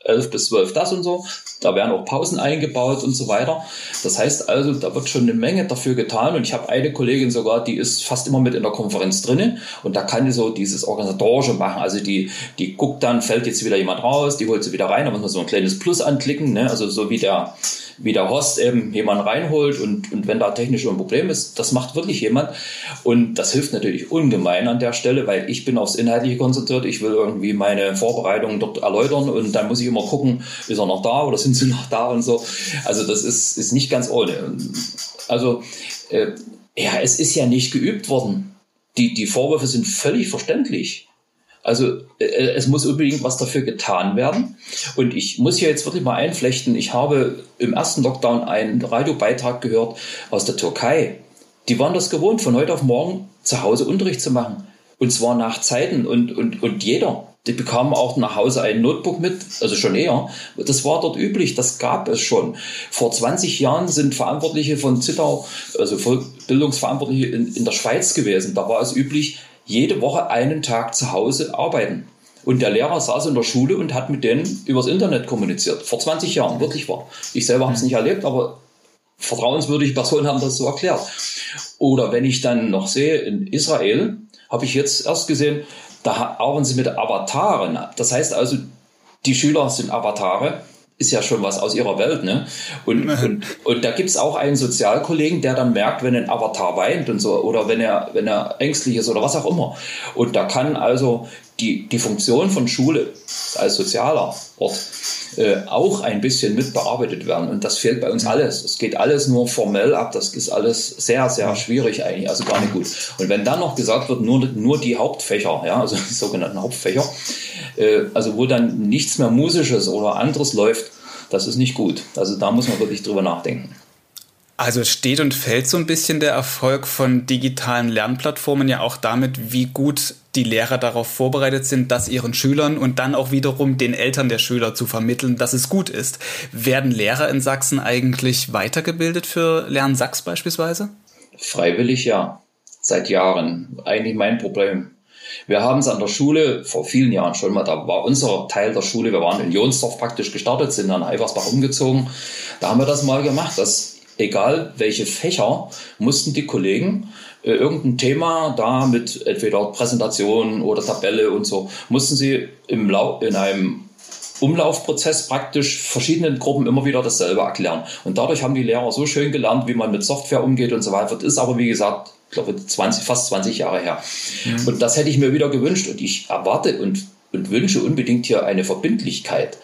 11 bis 12 das und so. Da werden auch Pausen eingebaut und so weiter. Das heißt also, da wird schon eine Menge dafür getan. Und ich habe eine Kollegin sogar, die ist fast immer mit in der Konferenz drinne und da kann die so dieses Organisatorische machen. Also die, die guckt dann, fällt jetzt wieder jemand raus, die holt sie wieder rein, da muss man so ein kleines Plus anklicken. Ne? Also so wie der, wie der Host eben jemanden reinholt und, und wenn da technisch ein Problem ist, das macht wirklich jemand. Und das hilft natürlich ungemein an der Stelle, weil ich bin aufs Inhaltliche konzentriert. Ich will irgendwie meine Vorbereitungen dort erläutern und dann muss ich immer gucken, ist er noch da oder sind sie noch da und so. Also das ist, ist nicht ganz ohne. Also äh, ja, es ist ja nicht geübt worden. Die, die Vorwürfe sind völlig verständlich. Also äh, es muss unbedingt was dafür getan werden. Und ich muss hier jetzt wirklich mal einflechten, ich habe im ersten Lockdown einen Radiobeitrag gehört aus der Türkei. Die waren das gewohnt, von heute auf morgen zu Hause Unterricht zu machen. Und zwar nach Zeiten und, und, und jeder. Die bekamen auch nach Hause ein Notebook mit, also schon eher. Das war dort üblich, das gab es schon. Vor 20 Jahren sind Verantwortliche von Zittau, also Bildungsverantwortliche in, in der Schweiz gewesen. Da war es üblich, jede Woche einen Tag zu Hause arbeiten. Und der Lehrer saß in der Schule und hat mit denen übers Internet kommuniziert. Vor 20 Jahren, wirklich wahr. Ich selber habe es nicht erlebt, aber vertrauenswürdige Personen haben das so erklärt. Oder wenn ich dann noch sehe, in Israel habe ich jetzt erst gesehen, da arbeiten sie mit Avataren. Das heißt also, die Schüler sind Avatare ist ja schon was aus ihrer Welt, ne? Und, und, und da gibt's auch einen Sozialkollegen, der dann merkt, wenn ein Avatar weint und so, oder wenn er, wenn er ängstlich ist oder was auch immer. Und da kann also die, die Funktion von Schule als sozialer Ort äh, auch ein bisschen mitbearbeitet werden. Und das fehlt bei uns alles. Es geht alles nur formell ab. Das ist alles sehr, sehr schwierig eigentlich, also gar nicht gut. Und wenn dann noch gesagt wird, nur, nur die Hauptfächer, ja, also die sogenannten Hauptfächer, äh, also wo dann nichts mehr Musisches oder anderes läuft, das ist nicht gut. Also da muss man wirklich drüber nachdenken. Also steht und fällt so ein bisschen der Erfolg von digitalen Lernplattformen ja auch damit, wie gut die Lehrer darauf vorbereitet sind, das ihren Schülern und dann auch wiederum den Eltern der Schüler zu vermitteln, dass es gut ist. Werden Lehrer in Sachsen eigentlich weitergebildet für Lernen Sachs beispielsweise? Freiwillig ja. Seit Jahren. Eigentlich mein Problem. Wir haben es an der Schule vor vielen Jahren schon mal, da war unser Teil der Schule, wir waren in Jonsdorf praktisch gestartet, sind dann Eiversbach umgezogen. Da haben wir das mal gemacht, dass egal welche Fächer, mussten die Kollegen äh, irgendein Thema da mit entweder Präsentation oder Tabelle und so, mussten sie im Lau in einem Umlaufprozess praktisch verschiedenen Gruppen immer wieder dasselbe erklären. Und dadurch haben die Lehrer so schön gelernt, wie man mit Software umgeht und so weiter. Das ist aber, wie gesagt, ich glaube, 20, fast 20 Jahre her. Mhm. Und das hätte ich mir wieder gewünscht. Und ich erwarte und, und wünsche unbedingt hier eine Verbindlichkeit.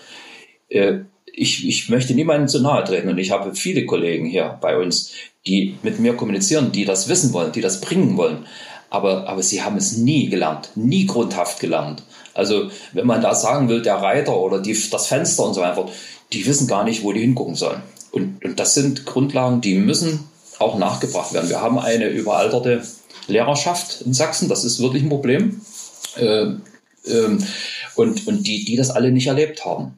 Äh, ich, ich möchte niemandem zu nahe treten und ich habe viele Kollegen hier bei uns, die mit mir kommunizieren, die das wissen wollen, die das bringen wollen. Aber, aber sie haben es nie gelernt, nie grundhaft gelernt. Also wenn man da sagen will, der Reiter oder die, das Fenster und so weiter, die wissen gar nicht, wo die hingucken sollen. Und, und das sind Grundlagen, die müssen auch nachgebracht werden. Wir haben eine überalterte Lehrerschaft in Sachsen, das ist wirklich ein Problem. Äh, äh, und, und die, die das alle nicht erlebt haben.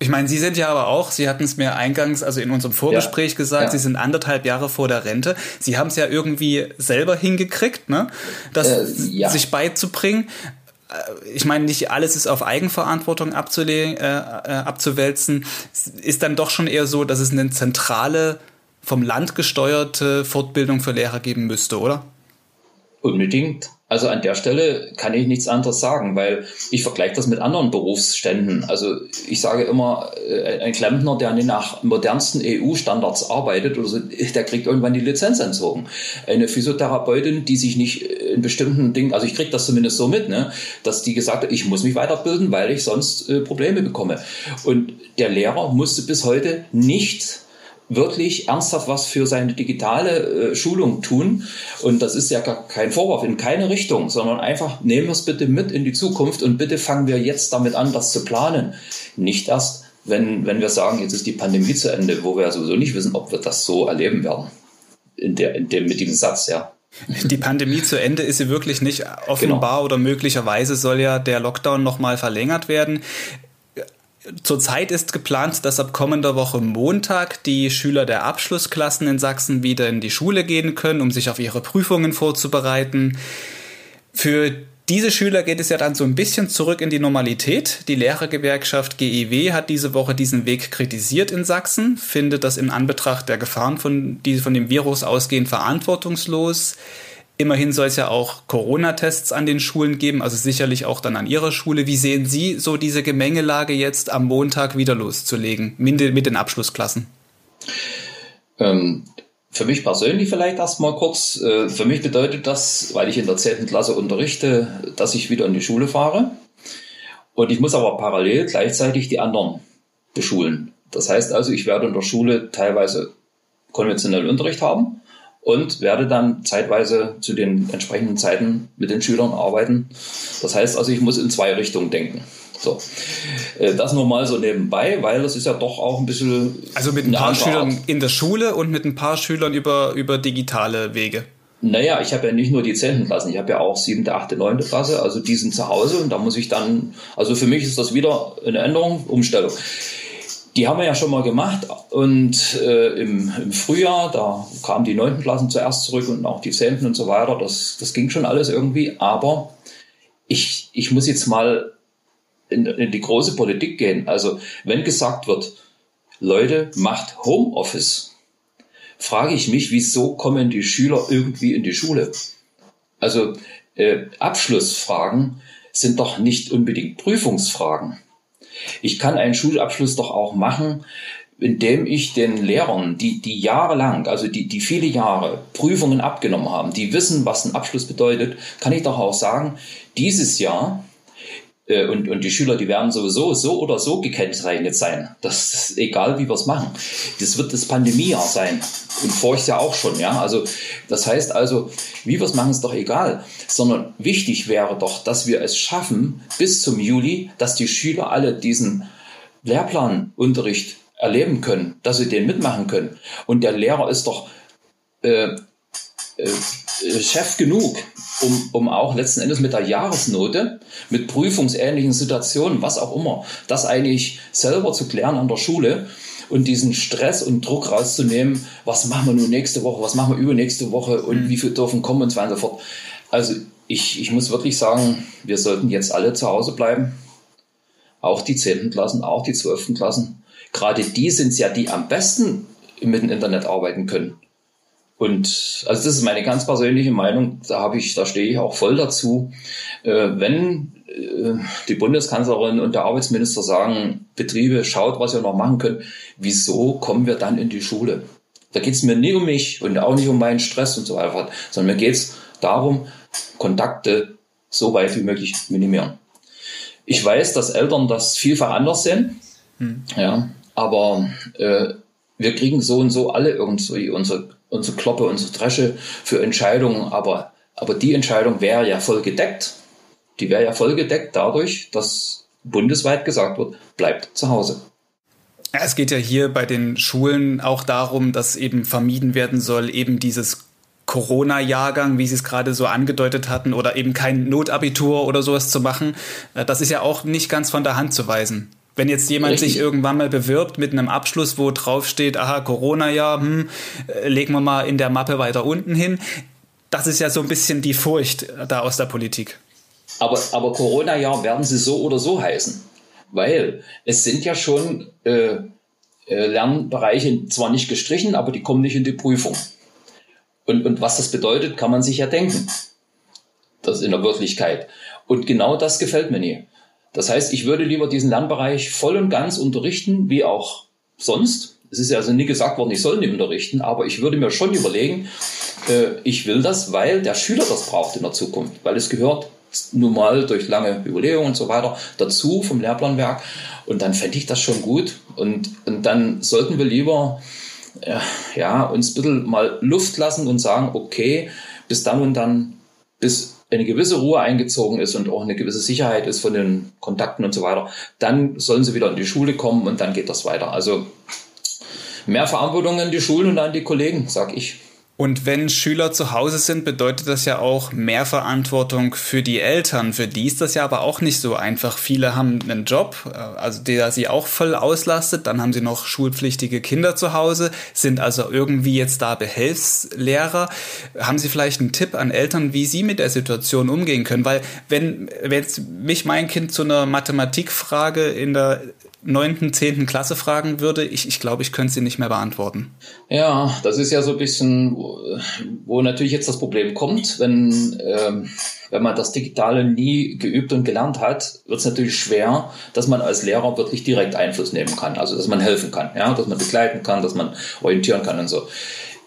Ich meine, Sie sind ja aber auch, Sie hatten es mir eingangs, also in unserem Vorgespräch ja. gesagt, ja. Sie sind anderthalb Jahre vor der Rente. Sie haben es ja irgendwie selber hingekriegt, ne? das äh, ja. sich beizubringen. Äh, ich meine, nicht alles ist auf Eigenverantwortung äh, äh, abzuwälzen. Ist dann doch schon eher so, dass es eine zentrale, vom Land gesteuerte Fortbildung für Lehrer geben müsste, oder? Unbedingt. Also an der Stelle kann ich nichts anderes sagen, weil ich vergleiche das mit anderen Berufsständen. Also ich sage immer, äh, ein Klempner, der nach modernsten EU-Standards arbeitet, der kriegt irgendwann die Lizenz entzogen. Eine Physiotherapeutin, die sich nicht in bestimmten Dingen, also ich kriege das zumindest so mit, ne, dass die gesagt hat, ich muss mich weiterbilden, weil ich sonst äh, Probleme bekomme. Und der Lehrer musste bis heute nicht wirklich ernsthaft was für seine digitale äh, Schulung tun. Und das ist ja gar kein Vorwurf in keine Richtung, sondern einfach nehmen wir es bitte mit in die Zukunft und bitte fangen wir jetzt damit an, das zu planen. Nicht erst, wenn, wenn wir sagen, jetzt ist die Pandemie zu Ende, wo wir sowieso nicht wissen, ob wir das so erleben werden. In der, in dem, mit diesem Satz, ja. Die Pandemie zu Ende ist sie wirklich nicht offenbar genau. oder möglicherweise soll ja der Lockdown nochmal verlängert werden. Zurzeit ist geplant, dass ab kommender Woche Montag die Schüler der Abschlussklassen in Sachsen wieder in die Schule gehen können, um sich auf ihre Prüfungen vorzubereiten. Für diese Schüler geht es ja dann so ein bisschen zurück in die Normalität. Die Lehrergewerkschaft GEW hat diese Woche diesen Weg kritisiert in Sachsen, findet das in Anbetracht der Gefahren, von, die von dem Virus ausgehen, verantwortungslos. Immerhin soll es ja auch Corona-Tests an den Schulen geben, also sicherlich auch dann an Ihrer Schule. Wie sehen Sie so diese Gemengelage jetzt am Montag wieder loszulegen mit den Abschlussklassen? Ähm, für mich persönlich vielleicht erstmal kurz. Äh, für mich bedeutet das, weil ich in der 10. Klasse unterrichte, dass ich wieder in die Schule fahre. Und ich muss aber parallel gleichzeitig die anderen beschulen. Das heißt also, ich werde in der Schule teilweise konventionell Unterricht haben und werde dann zeitweise zu den entsprechenden Zeiten mit den Schülern arbeiten. Das heißt also, ich muss in zwei Richtungen denken. So. Äh, das nur mal so nebenbei, weil das ist ja doch auch ein bisschen. Also mit ein paar Schülern Art. in der Schule und mit ein paar Schülern über, über digitale Wege. Naja, ich habe ja nicht nur die 10. Klassen, ich habe ja auch 7., 8., 9. Klasse, also die sind zu Hause und da muss ich dann, also für mich ist das wieder eine Änderung, Umstellung. Die haben wir ja schon mal gemacht und äh, im, im Frühjahr, da kamen die neunten Klassen zuerst zurück und auch die zehnten und so weiter. Das, das ging schon alles irgendwie, aber ich, ich muss jetzt mal in, in die große Politik gehen. Also wenn gesagt wird, Leute, macht Homeoffice, frage ich mich, wieso kommen die Schüler irgendwie in die Schule? Also äh, Abschlussfragen sind doch nicht unbedingt Prüfungsfragen. Ich kann einen Schulabschluss doch auch machen, indem ich den Lehrern, die, die jahrelang, also die, die viele Jahre Prüfungen abgenommen haben, die wissen, was ein Abschluss bedeutet, kann ich doch auch sagen, dieses Jahr und, und die Schüler, die werden sowieso so oder so gekennzeichnet sein. Das ist egal, wie wir es machen. Das wird das Pandemiejahr sein. Und vorher ja auch schon, ja. Also, das heißt also, wie wir es machen, ist doch egal. Sondern wichtig wäre doch, dass wir es schaffen, bis zum Juli, dass die Schüler alle diesen Lehrplanunterricht erleben können, dass sie den mitmachen können. Und der Lehrer ist doch äh, äh, Chef genug, um, um auch letzten Endes mit der Jahresnote, mit prüfungsähnlichen Situationen, was auch immer, das eigentlich selber zu klären an der Schule und diesen Stress und Druck rauszunehmen, was machen wir nun nächste Woche, was machen wir übernächste Woche und mhm. wie viel dürfen kommen und so weiter und so fort. Also ich, ich muss wirklich sagen, wir sollten jetzt alle zu Hause bleiben. Auch die 10. Klassen, auch die 12. Klassen. Gerade die sind es ja, die am besten mit dem Internet arbeiten können. Und also das ist meine ganz persönliche Meinung, da habe ich, da stehe ich auch voll dazu. Äh, wenn äh, die Bundeskanzlerin und der Arbeitsminister sagen, Betriebe, schaut, was ihr noch machen könnt, wieso kommen wir dann in die Schule? Da geht es mir nie um mich und auch nicht um meinen Stress und so weiter, sondern mir geht es darum, Kontakte so weit wie möglich minimieren. Ich weiß, dass Eltern das vielfach anders sehen, hm. ja, aber äh, wir kriegen so und so alle irgendwie unsere unsere Kloppe, unsere Dresche für Entscheidungen, aber, aber die Entscheidung wäre ja voll gedeckt. Die wäre ja voll gedeckt dadurch, dass bundesweit gesagt wird, bleibt zu Hause. Es geht ja hier bei den Schulen auch darum, dass eben vermieden werden soll, eben dieses Corona-Jahrgang, wie Sie es gerade so angedeutet hatten, oder eben kein Notabitur oder sowas zu machen. Äh, das ist ja auch nicht ganz von der Hand zu weisen. Wenn jetzt jemand Richtig. sich irgendwann mal bewirbt mit einem Abschluss, wo drauf steht, aha, Corona-Jahr, hm, äh, legen wir mal in der Mappe weiter unten hin. Das ist ja so ein bisschen die Furcht da aus der Politik. Aber, aber Corona-Jahr werden sie so oder so heißen. Weil es sind ja schon äh, äh, Lernbereiche zwar nicht gestrichen, aber die kommen nicht in die Prüfung. Und, und was das bedeutet, kann man sich ja denken. Das in der Wirklichkeit. Und genau das gefällt mir nie. Das heißt, ich würde lieber diesen Lernbereich voll und ganz unterrichten, wie auch sonst. Es ist ja also nie gesagt worden, ich soll nicht unterrichten, aber ich würde mir schon überlegen, äh, ich will das, weil der Schüler das braucht in der Zukunft, weil es gehört nun mal durch lange Überlegungen und so weiter dazu vom Lehrplanwerk. Und dann fände ich das schon gut. Und, und dann sollten wir lieber äh, ja, uns ein bisschen mal Luft lassen und sagen, okay, bis dann und dann, bis eine gewisse Ruhe eingezogen ist und auch eine gewisse Sicherheit ist von den Kontakten und so weiter, dann sollen sie wieder in die Schule kommen und dann geht das weiter. Also mehr Verantwortung an die Schulen und an die Kollegen, sag ich. Und wenn Schüler zu Hause sind, bedeutet das ja auch mehr Verantwortung für die Eltern. Für die ist das ja aber auch nicht so einfach. Viele haben einen Job, äh, also der sie auch voll auslastet. Dann haben sie noch schulpflichtige Kinder zu Hause, sind also irgendwie jetzt da Behelfslehrer. Haben Sie vielleicht einen Tipp an Eltern, wie sie mit der Situation umgehen können? Weil wenn, wenn mich mein Kind zu einer Mathematikfrage in der neunten, zehnten Klasse fragen würde, ich, ich glaube, ich könnte sie nicht mehr beantworten. Ja, das ist ja so ein bisschen, wo, natürlich jetzt das Problem kommt, wenn, ähm, wenn man das Digitale nie geübt und gelernt hat, wird es natürlich schwer, dass man als Lehrer wirklich direkt Einfluss nehmen kann, also dass man helfen kann, ja, dass man begleiten kann, dass man orientieren kann und so.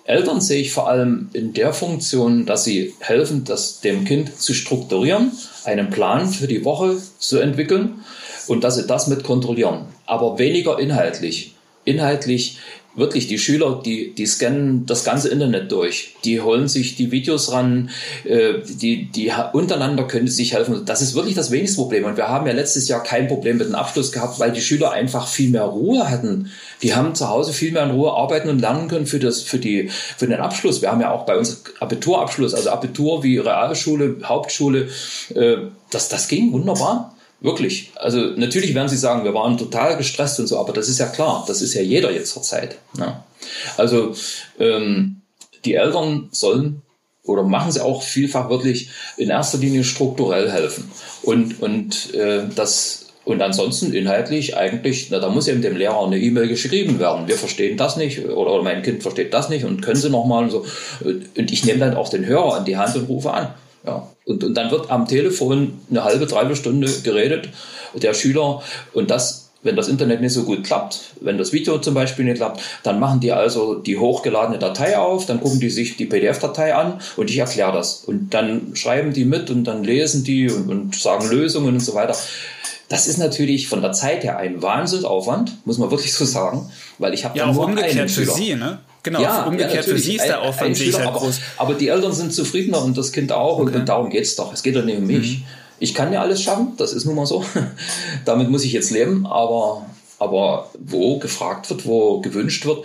Eltern sehe ich vor allem in der Funktion, dass sie helfen, das dem Kind zu strukturieren, einen Plan für die Woche zu entwickeln und dass sie das mit kontrollieren. Aber weniger inhaltlich. Inhaltlich wirklich die Schüler, die, die scannen das ganze Internet durch. Die holen sich die Videos ran, äh, die, die untereinander können sich helfen. Das ist wirklich das wenigste Problem. Und wir haben ja letztes Jahr kein Problem mit dem Abschluss gehabt, weil die Schüler einfach viel mehr Ruhe hatten. Die haben zu Hause viel mehr in Ruhe arbeiten und lernen können für, das, für, die, für den Abschluss. Wir haben ja auch bei uns Abiturabschluss, also Abitur wie Realschule, Hauptschule, äh, das, das ging wunderbar. Wirklich. Also natürlich werden sie sagen, wir waren total gestresst und so, aber das ist ja klar, das ist ja jeder jetzt zur Zeit. Ne? Also ähm, die Eltern sollen oder machen sie auch vielfach wirklich in erster Linie strukturell helfen und, und äh, das Und ansonsten inhaltlich eigentlich, na, da muss eben dem Lehrer eine E-Mail geschrieben werden. Wir verstehen das nicht oder, oder mein Kind versteht das nicht und können Sie nochmal und so. Und ich nehme dann auch den Hörer an die Hand und rufe an. Ja. Und, und dann wird am Telefon eine halbe, dreiviertel Stunde geredet, der Schüler, und das wenn das Internet nicht so gut klappt, wenn das Video zum Beispiel nicht klappt, dann machen die also die hochgeladene Datei auf, dann gucken die sich die PDF-Datei an und ich erkläre das. Und dann schreiben die mit und dann lesen die und, und sagen Lösungen und so weiter. Das ist natürlich von der Zeit her ein Wahnsinnsaufwand, muss man wirklich so sagen, weil ich habe ja, dann nur umgekehrt einen für Sie, ne? Genau, ja, umgekehrt ja, für Sie ist der Aufwand ein halt aber, groß. Aber die Eltern sind zufriedener und das Kind auch okay. und, darum geht's doch. Es geht doch nicht um mich. Mhm. Ich kann ja alles schaffen, das ist nun mal so. Damit muss ich jetzt leben, aber, aber wo gefragt wird, wo gewünscht wird,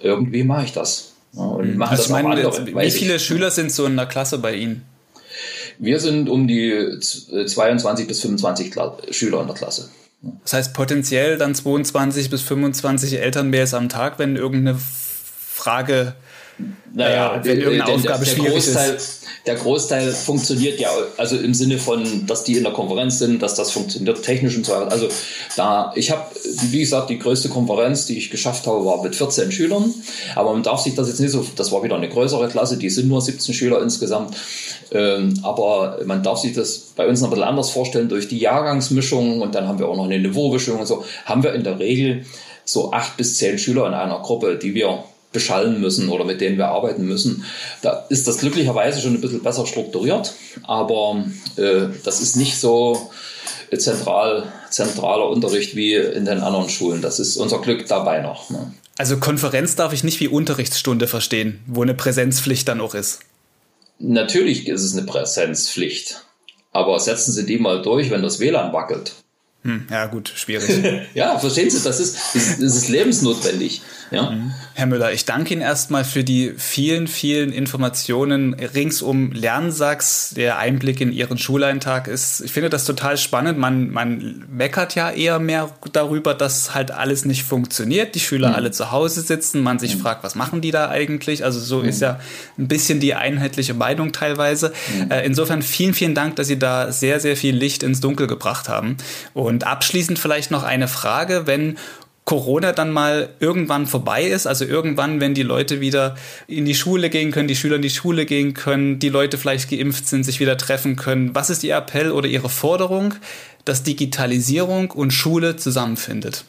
irgendwie mache ich das. und mache also das meine, andere, wie viele ich. Schüler sind so in der Klasse bei Ihnen? Wir sind um die 22 bis 25 Schüler in der Klasse. Das heißt potenziell dann 22 bis 25 Elternmails am Tag, wenn irgendeine Frage, naja, äh, wenn irgendeine Aufgabe der, der schwierig Großteil, ist. Der Großteil funktioniert ja, also im Sinne von, dass die in der Konferenz sind, dass das funktioniert technisch und so weiter. Also da, ich habe, wie gesagt, die größte Konferenz, die ich geschafft habe, war mit 14 Schülern. Aber man darf sich das jetzt nicht so, das war wieder eine größere Klasse, die sind nur 17 Schüler insgesamt. Ähm, aber man darf sich das bei uns noch ein bisschen anders vorstellen durch die Jahrgangsmischung und dann haben wir auch noch eine Niveaumischung und so, haben wir in der Regel so acht bis zehn Schüler in einer Gruppe, die wir beschallen müssen oder mit denen wir arbeiten müssen. Da ist das glücklicherweise schon ein bisschen besser strukturiert, aber äh, das ist nicht so zentral, zentraler Unterricht wie in den anderen Schulen. Das ist unser Glück dabei noch. Ne? Also Konferenz darf ich nicht wie Unterrichtsstunde verstehen, wo eine Präsenzpflicht dann auch ist. Natürlich ist es eine Präsenzpflicht. Aber setzen Sie die mal durch, wenn das WLAN wackelt. Hm, ja, gut, schwierig. ja, verstehen Sie, das ist, das ist lebensnotwendig. Ja? Mhm. Herr Müller, ich danke Ihnen erstmal für die vielen, vielen Informationen rings um Lernsachs. Der Einblick in Ihren Schuleintag ist, ich finde das total spannend. Man, man meckert ja eher mehr darüber, dass halt alles nicht funktioniert, die Schüler mhm. alle zu Hause sitzen, man sich mhm. fragt, was machen die da eigentlich? Also so ist mhm. ja ein bisschen die einheitliche Meinung teilweise. Mhm. Äh, insofern vielen, vielen Dank, dass Sie da sehr, sehr viel Licht ins Dunkel gebracht haben. Und abschließend vielleicht noch eine Frage, wenn Corona dann mal irgendwann vorbei ist, also irgendwann, wenn die Leute wieder in die Schule gehen können, die Schüler in die Schule gehen können, die Leute vielleicht geimpft sind, sich wieder treffen können. Was ist Ihr Appell oder Ihre Forderung, dass Digitalisierung und Schule zusammenfindet?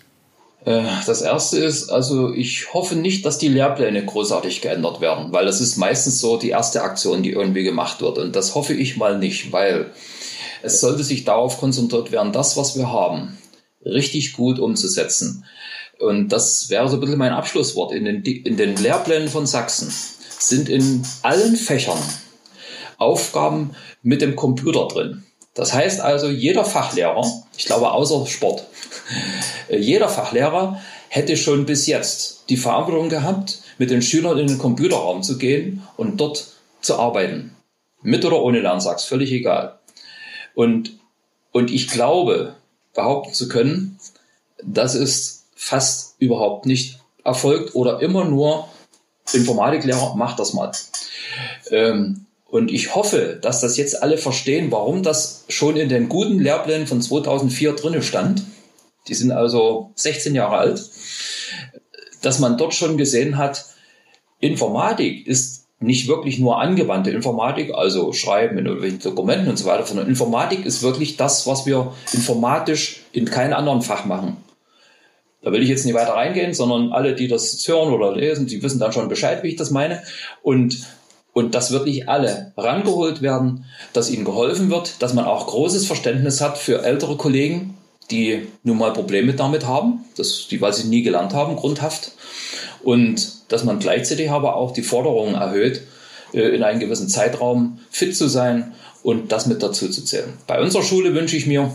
Äh, das erste ist, also ich hoffe nicht, dass die Lehrpläne großartig geändert werden, weil das ist meistens so die erste Aktion, die irgendwie gemacht wird. Und das hoffe ich mal nicht, weil es sollte sich darauf konzentriert werden, das, was wir haben, richtig gut umzusetzen. Und das wäre so ein bisschen mein Abschlusswort. In den, in den Lehrplänen von Sachsen sind in allen Fächern Aufgaben mit dem Computer drin. Das heißt also, jeder Fachlehrer, ich glaube außer Sport, jeder Fachlehrer hätte schon bis jetzt die Verantwortung gehabt, mit den Schülern in den Computerraum zu gehen und dort zu arbeiten. Mit oder ohne Lernsachs, völlig egal. Und, und ich glaube, behaupten zu können, das ist fast überhaupt nicht erfolgt oder immer nur Informatiklehrer, macht das mal. Ähm, und ich hoffe, dass das jetzt alle verstehen, warum das schon in den guten Lehrplänen von 2004 drinne stand. Die sind also 16 Jahre alt. Dass man dort schon gesehen hat, Informatik ist nicht wirklich nur angewandte Informatik, also Schreiben in irgendwelchen Dokumenten und so weiter, sondern Informatik ist wirklich das, was wir informatisch in keinem anderen Fach machen. Da will ich jetzt nicht weiter reingehen, sondern alle, die das hören oder lesen, die wissen dann schon Bescheid, wie ich das meine. Und, und dass wirklich alle rangeholt werden, dass ihnen geholfen wird, dass man auch großes Verständnis hat für ältere Kollegen, die nun mal Probleme damit haben, das, die, weil sie nie gelernt haben, grundhaft. Und dass man gleichzeitig aber auch die Forderungen erhöht, äh, in einem gewissen Zeitraum fit zu sein und das mit dazu zu zählen. Bei unserer Schule wünsche ich mir,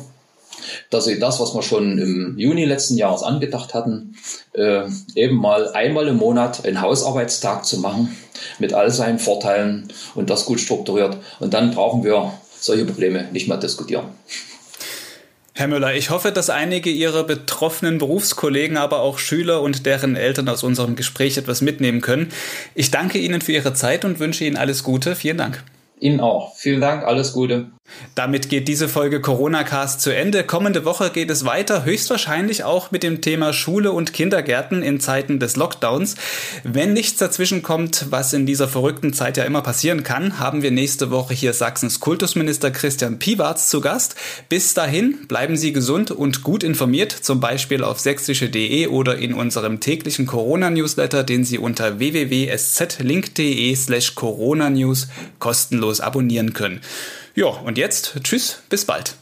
dass sie das, was wir schon im Juni letzten Jahres angedacht hatten, äh, eben mal einmal im Monat einen Hausarbeitstag zu machen mit all seinen Vorteilen und das gut strukturiert. Und dann brauchen wir solche Probleme nicht mehr diskutieren. Herr Müller, ich hoffe, dass einige Ihrer betroffenen Berufskollegen, aber auch Schüler und deren Eltern aus unserem Gespräch etwas mitnehmen können. Ich danke Ihnen für Ihre Zeit und wünsche Ihnen alles Gute. Vielen Dank. Ihnen auch. Vielen Dank. Alles Gute. Damit geht diese Folge Corona Cast zu Ende. Kommende Woche geht es weiter, höchstwahrscheinlich auch mit dem Thema Schule und Kindergärten in Zeiten des Lockdowns. Wenn nichts dazwischen kommt, was in dieser verrückten Zeit ja immer passieren kann, haben wir nächste Woche hier Sachsens Kultusminister Christian Piwarz zu Gast. Bis dahin bleiben Sie gesund und gut informiert, zum Beispiel auf sächsische.de oder in unserem täglichen Corona-Newsletter, den Sie unter www.szlink.de slash Corona-News kostenlos abonnieren können. Ja, und jetzt tschüss, bis bald.